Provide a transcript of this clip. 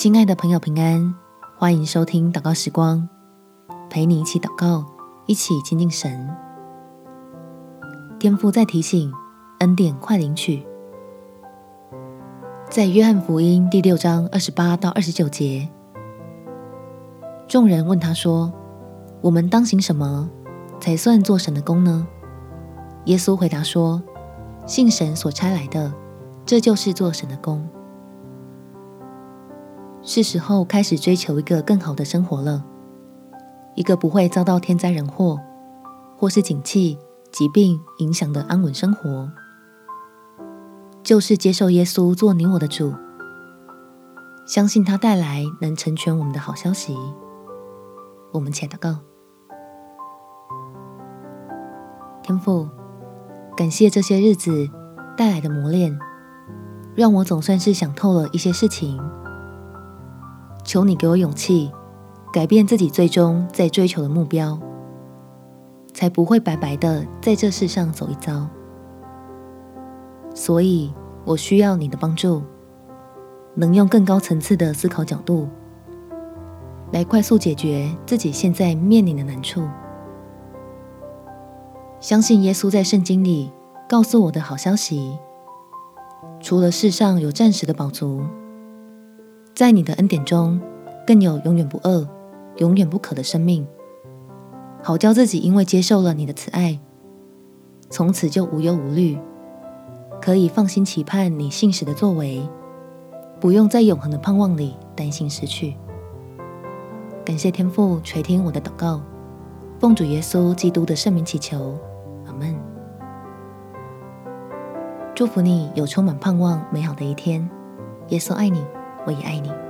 亲爱的朋友，平安！欢迎收听祷告时光，陪你一起祷告，一起亲近神。天父在提醒，恩典快领取。在约翰福音第六章二十八到二十九节，众人问他说：“我们当行什么，才算做神的工呢？”耶稣回答说：“信神所差来的，这就是做神的工。”是时候开始追求一个更好的生活了，一个不会遭到天灾人祸或是景气、疾病影响的安稳生活，就是接受耶稣做你我的主，相信他带来能成全我们的好消息。我们且祷告，天父，感谢这些日子带来的磨练，让我总算是想透了一些事情。求你给我勇气，改变自己最终在追求的目标，才不会白白的在这世上走一遭。所以我需要你的帮助，能用更高层次的思考角度，来快速解决自己现在面临的难处。相信耶稣在圣经里告诉我的好消息，除了世上有暂时的饱足。在你的恩典中，更有永远不饿、永远不渴的生命，好叫自己因为接受了你的慈爱，从此就无忧无虑，可以放心期盼你信实的作为，不用在永恒的盼望里担心失去。感谢天父垂听我的祷告，奉主耶稣基督的圣名祈求，阿门。祝福你有充满盼望、美好的一天。耶稣爱你。我也爱你。